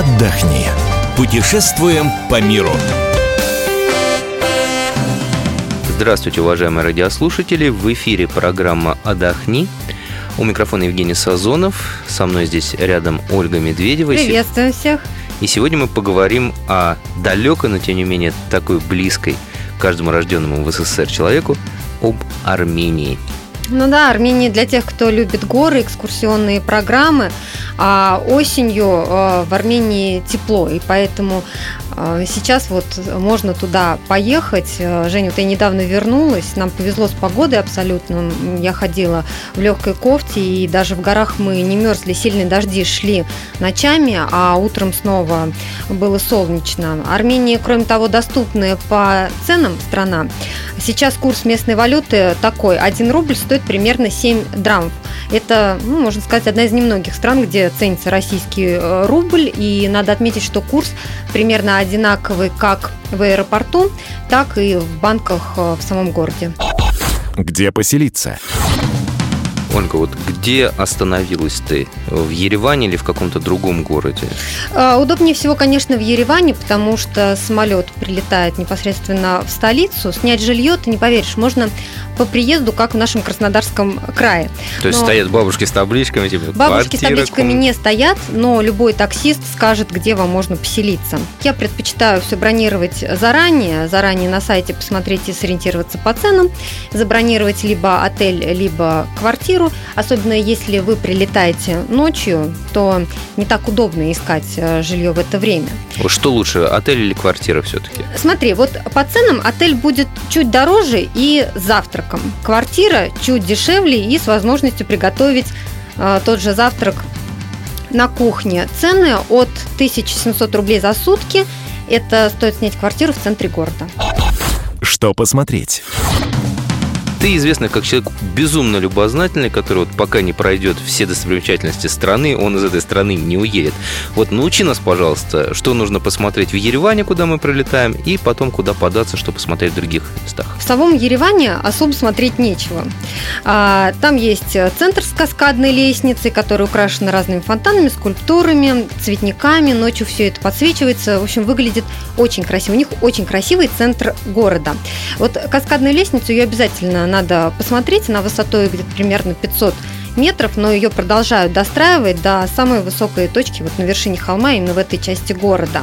отдохни. Путешествуем по миру. Здравствуйте, уважаемые радиослушатели. В эфире программа «Отдохни». У микрофона Евгений Сазонов. Со мной здесь рядом Ольга Медведева. Приветствую всех. И сегодня мы поговорим о далекой, но тем не менее такой близкой каждому рожденному в СССР человеку об Армении. Ну да, Армения для тех, кто любит горы, экскурсионные программы. А осенью э, в Армении тепло, и поэтому э, сейчас вот можно туда поехать. Э, Женя, вот я недавно вернулась, нам повезло с погодой абсолютно. Я ходила в легкой кофте, и даже в горах мы не мерзли. Сильные дожди шли ночами, а утром снова было солнечно. Армения, кроме того, доступная по ценам страна. Сейчас курс местной валюты такой. 1 рубль стоит примерно 7 драмов. Это, ну, можно сказать, одна из немногих стран, где ценится российский э, рубль. И надо отметить, что курс примерно одинаковый как в аэропорту, так и в банках э, в самом городе. Где поселиться? Ольга, вот где остановилась ты? В Ереване или в каком-то другом городе? А, Удобнее всего, конечно, в Ереване, потому что самолет прилетает непосредственно в столицу. Снять жилье, ты не поверишь, можно по приезду, как в нашем Краснодарском крае. То есть Но стоят бабушки с табличками, типа Бабушки с табличками не стоят, но любой таксист скажет, где вам можно поселиться. Я предпочитаю все бронировать заранее, заранее на сайте посмотреть и сориентироваться по ценам, забронировать либо отель, либо квартиру. Особенно если вы прилетаете ночью, то не так удобно искать э, жилье в это время. Что лучше, отель или квартира все-таки? Смотри, вот по ценам отель будет чуть дороже и с завтраком. Квартира чуть дешевле и с возможностью приготовить э, тот же завтрак на кухне. Цены от 1700 рублей за сутки. Это стоит снять квартиру в центре города. Что посмотреть? Ты известный как человек безумно любознательный, который вот пока не пройдет все достопримечательности страны, он из этой страны не уедет. Вот научи нас, пожалуйста, что нужно посмотреть в Ереване, куда мы прилетаем, и потом куда податься, чтобы посмотреть в других местах. В самом Ереване особо смотреть нечего. А, Там есть центр с каскадной лестницей, который украшен разными фонтанами, скульптурами, цветниками. Ночью все это подсвечивается. В общем, выглядит очень красиво. У них очень красивый центр города. Вот каскадную лестницу ее обязательно надо посмотреть. Она высотой где-то примерно 500 метров, но ее продолжают достраивать до самой высокой точки, вот на вершине холма, именно в этой части города.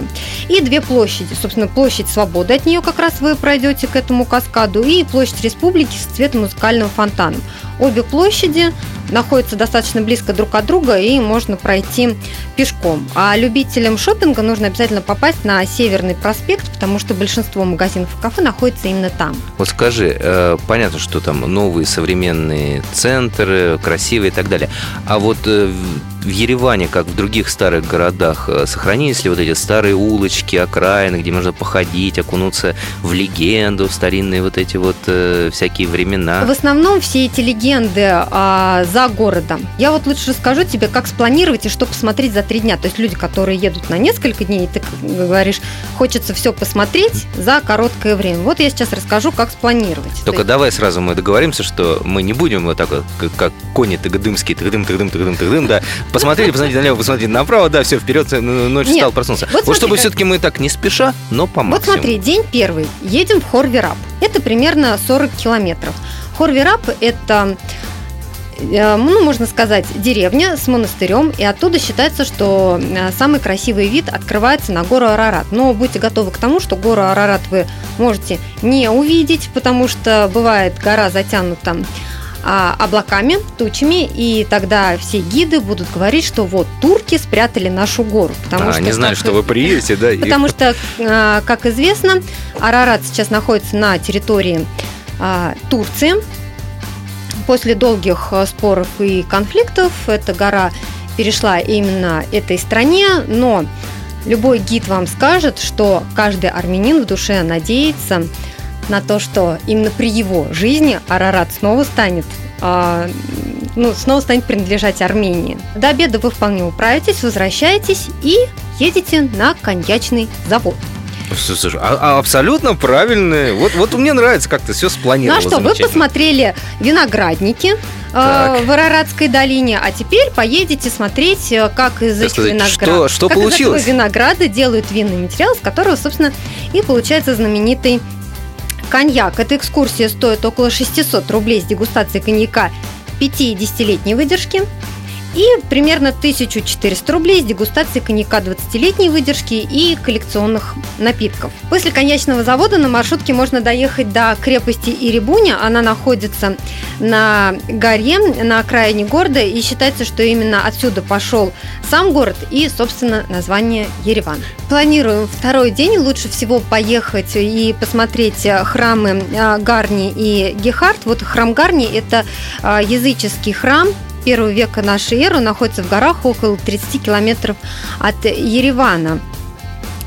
И две площади. Собственно, площадь Свободы, от нее как раз вы пройдете к этому каскаду, и площадь Республики с цветом музыкальным фонтаном. Обе площади находятся достаточно близко друг от друга, и можно пройти пешком. А любителям шопинга нужно обязательно попасть на Северный проспект, потому что большинство магазинов и кафе находится именно там. Вот скажи, э, понятно, что там новые современные центры, красивые и так далее. А вот э, в- Ереване, как в других старых городах, э, сохранились ли вот эти старые улочки, окраины, где можно походить, окунуться в легенду, в старинные вот эти вот э, всякие времена? В основном все эти легенды а, за городом. Я вот лучше расскажу тебе, как спланировать и что посмотреть за три дня. То есть люди, которые едут на несколько дней, и ты говоришь, хочется все посмотреть за короткое время. Вот я сейчас расскажу, как спланировать. Только То есть- давай сразу мы договоримся, что мы не будем вот так вот, как, как кони тыгдымские, тыгдым, тыгдым, тыгдым, тыгдым, да. Посмотрели, посмотрите налево, посмотрите направо, да, все, вперед, э, ночь Нет, стал, проснулся. вот Вот, чтобы как- все-таки мы так не спеша, но по Вот максимуму. смотри, день первый. Едем в Хорверап. Это примерно 40 километров. Хорверап – это э, ну, можно сказать, деревня с монастырем, и оттуда считается, что э, самый красивый вид открывается на гору Арарат. Но будьте готовы к тому, что гору Арарат вы можете не увидеть, потому что бывает гора затянута облаками, тучами, и тогда все гиды будут говорить, что вот турки спрятали нашу гору. Потому А, что не знали, как что вы приедете, да? и- Потому что, э, как известно, Арарат сейчас находится на территории а, Турции. После долгих споров и конфликтов эта гора перешла именно этой стране, но любой гид вам скажет, что каждый армянин в душе надеется на то, что именно при его жизни Арарат снова станет а, ну, снова станет принадлежать Армении. До обеда вы вполне управитесь, возвращаетесь и едете на коньячный завод. Слушай, а- а абсолютно правильно. Вот, вот мне нравится, как ты все Ну спланировал. а что, вы посмотрели виноградники, э, в Араратской долине, а теперь поедете смотреть, э, как из этих виноград... что- что как получилось? из этого винограда делают винный материал, с которого, собственно, и получается знаменитый коньяк. Эта экскурсия стоит около 600 рублей с дегустацией коньяка 5-10-летней выдержки и примерно 1400 рублей с дегустацией коньяка 20-летней выдержки и коллекционных напитков. После коньячного завода на маршрутке можно доехать до крепости Ирибуня. Она находится на горе, на окраине города, и считается, что именно отсюда пошел сам город и, собственно, название Ереван. Планируем второй день. Лучше всего поехать и посмотреть храмы э, Гарни и Гехард. Вот храм Гарни – это э, языческий храм, первого века нашей эры, находится в горах около 30 километров от Еревана.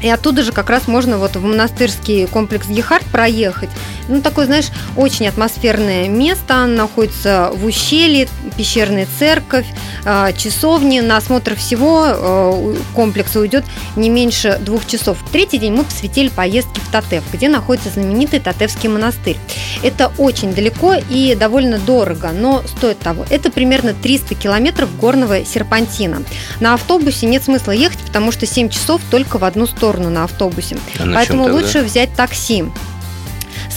И оттуда же как раз можно вот в монастырский комплекс Гехард проехать. Ну, такое, знаешь, очень атмосферное место. Находится в ущелье, пещерная церковь, э, часовни. На осмотр всего э, комплекса уйдет не меньше двух часов. Третий день мы посвятили поездке в Татев, где находится знаменитый Татевский монастырь. Это очень далеко и довольно дорого, но стоит того. Это примерно 300 километров горного серпантина. На автобусе нет смысла ехать, потому что 7 часов только в одну сторону на автобусе. А на Поэтому лучше взять такси.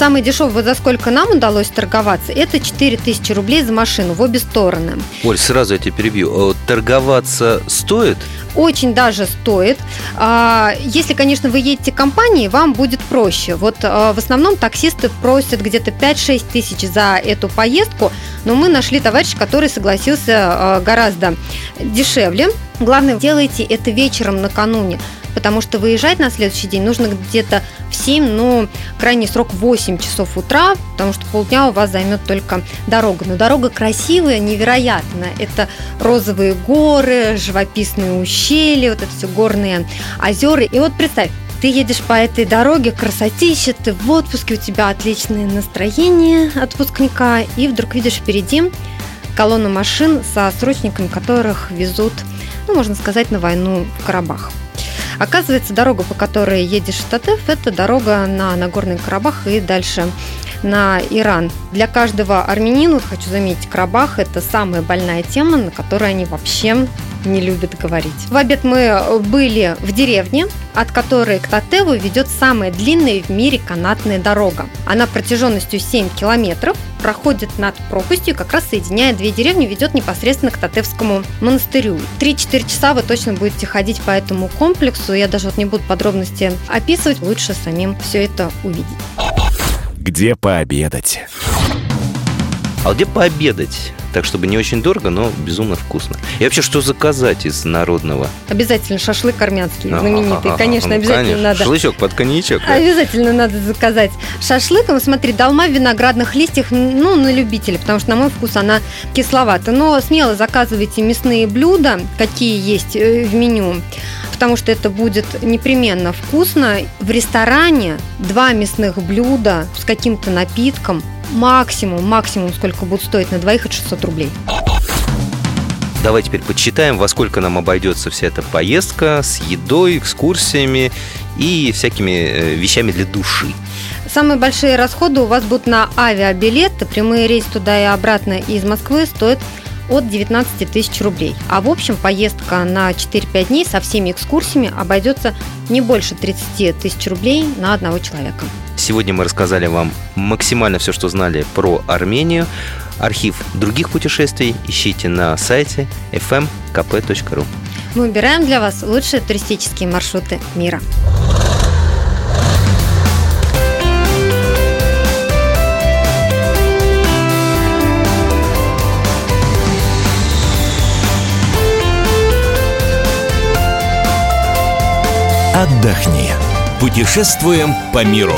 Самый дешевый, за сколько нам удалось торговаться, это 4000 рублей за машину в обе стороны. Оль, сразу я тебя перебью. Э, Торговаться стоит? Очень даже стоит. А, Если, конечно, вы едете компанией, вам будет проще. Вот а, в основном таксисты просят где-то 5-6 тысяч за эту поездку, но мы нашли товарища, который согласился а, гораздо дешевле. Главное, делайте это вечером накануне, потому что выезжать на следующий день нужно где-то в 7, ну, крайний срок 8 часов утра, потому что полдня у вас займет только дорога. Но дорога красивая, невероятная. Это розовые горы, живописные ущелья, вот это все горные озера. И вот представь, ты едешь по этой дороге, красотища, ты в отпуске, у тебя отличное настроение отпускника, и вдруг видишь впереди колонну машин со срочниками, которых везут, ну, можно сказать, на войну в Карабах. Оказывается, дорога, по которой едешь в Татев, это дорога на Нагорный Карабах и дальше на Иран. Для каждого армянина, хочу заметить, Карабах – это самая больная тема, на которой они вообще не любят говорить. В обед мы были в деревне, от которой к Татеву ведет самая длинная в мире канатная дорога. Она протяженностью 7 километров, проходит над пропастью, как раз соединяя две деревни, ведет непосредственно к Татевскому монастырю. 3-4 часа вы точно будете ходить по этому комплексу. Я даже вот не буду подробности описывать, лучше самим все это увидеть. Где пообедать? А где пообедать? Так, чтобы не очень дорого, но безумно вкусно. И вообще, что заказать из народного? Обязательно шашлык армянский, знаменитый. ага, Конечно, ну, обязательно конечно. надо. Шашлычок под коньячок. да? Обязательно надо заказать шашлык. Вот Смотри, долма в виноградных листьях, ну, на любителя, потому что, на мой вкус, она кисловата. Но смело заказывайте мясные блюда, какие есть э, в меню, потому что это будет непременно вкусно. В ресторане два мясных блюда с каким-то напитком максимум, максимум, сколько будут стоить на двоих, это 600 рублей. Давай теперь подсчитаем, во сколько нам обойдется вся эта поездка с едой, экскурсиями и всякими э, вещами для души. Самые большие расходы у вас будут на авиабилеты. Прямые рейсы туда и обратно из Москвы стоят от 19 тысяч рублей. А в общем поездка на 4-5 дней со всеми экскурсиями обойдется не больше 30 тысяч рублей на одного человека. Сегодня мы рассказали вам максимально все, что знали про Армению. Архив других путешествий ищите на сайте fmkp.ru. Мы выбираем для вас лучшие туристические маршруты мира. Отдохни. Путешествуем по миру.